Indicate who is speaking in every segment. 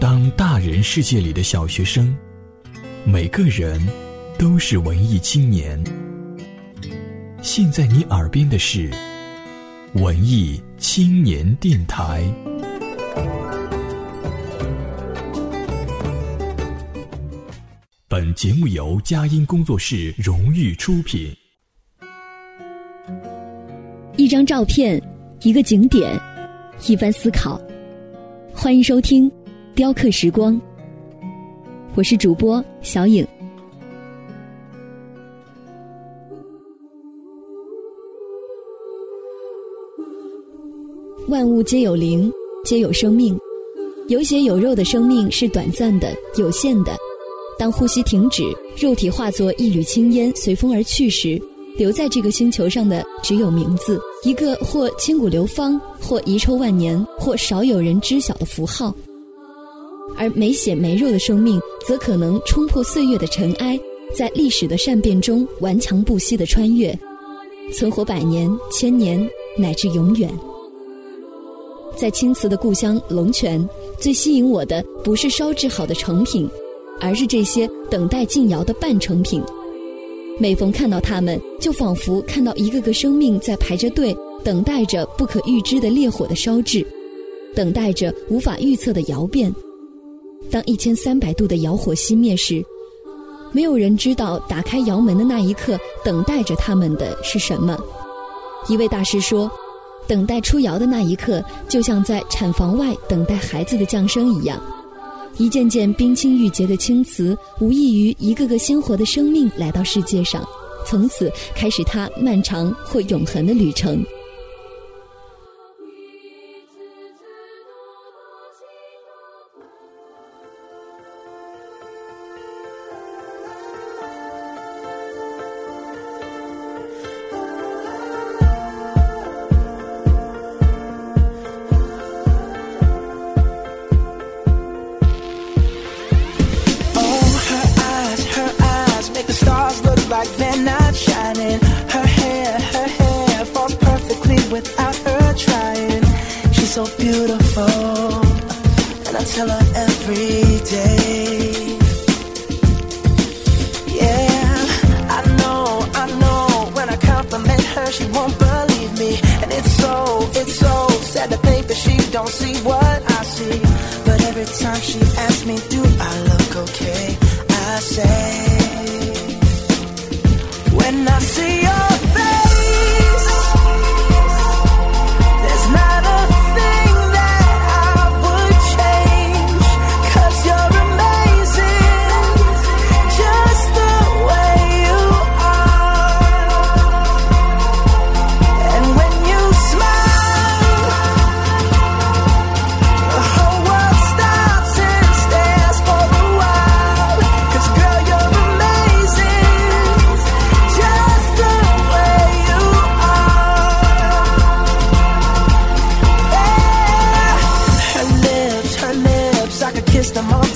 Speaker 1: 当大人世界里的小学生，每个人都是文艺青年。现在你耳边的是文艺青年电台。本节目由佳音工作室荣誉出品。
Speaker 2: 一张照片，一个景点，一番思考。欢迎收听《雕刻时光》，我是主播小影。万物皆有灵，皆有生命。有血有肉的生命是短暂的、有限的。当呼吸停止，肉体化作一缕青烟，随风而去时。留在这个星球上的只有名字，一个或千古流芳，或遗臭万年，或少有人知晓的符号。而没血没肉的生命，则可能冲破岁月的尘埃，在历史的善变中顽强不息的穿越，存活百年、千年，乃至永远。在青瓷的故乡龙泉，最吸引我的不是烧制好的成品，而是这些等待进窑的半成品。每逢看到它们，就仿佛看到一个个生命在排着队，等待着不可预知的烈火的烧制，等待着无法预测的窑变。当一千三百度的窑火熄灭时，没有人知道打开窑门的那一刻，等待着他们的是什么。一位大师说：“等待出窑的那一刻，就像在产房外等待孩子的降生一样。”一件件冰清玉洁的青瓷，无异于一个个鲜活的生命来到世界上，从此开始它漫长或永恒的旅程。don't see what I see. But every time she asks me,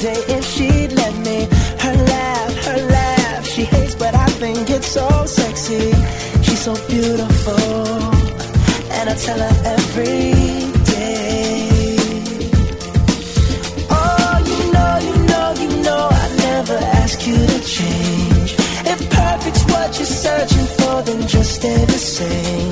Speaker 2: day if she'd let me. Her laugh, her laugh, she hates, but I think it's so sexy. She's so beautiful, and I tell her every day. Oh, you know, you know, you know, I never ask you to change. If perfect's what you're searching for, then just stay the same.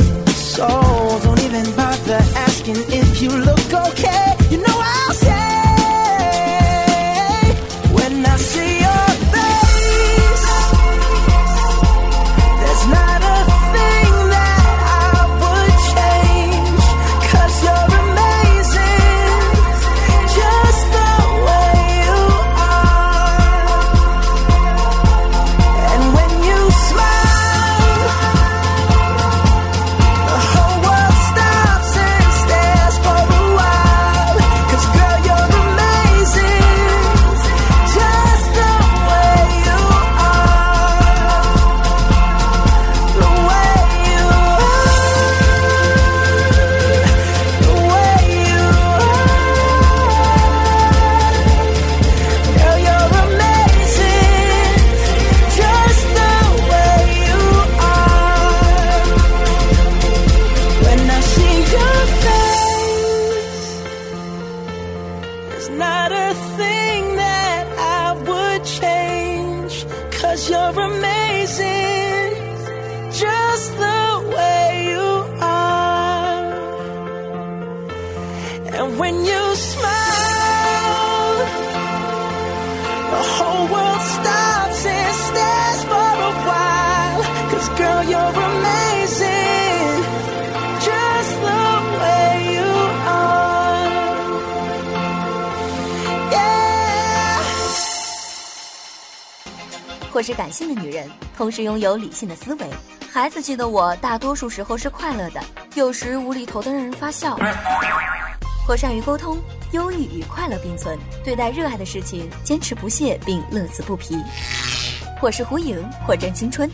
Speaker 3: 或是感性的女人，同时拥有理性的思维。孩子气的我，大多数时候是快乐的，有时无厘头的让人发笑。或善于沟通，忧郁与快乐并存，对待热爱的事情坚持不懈并乐此不疲。或是胡颖，或正青春。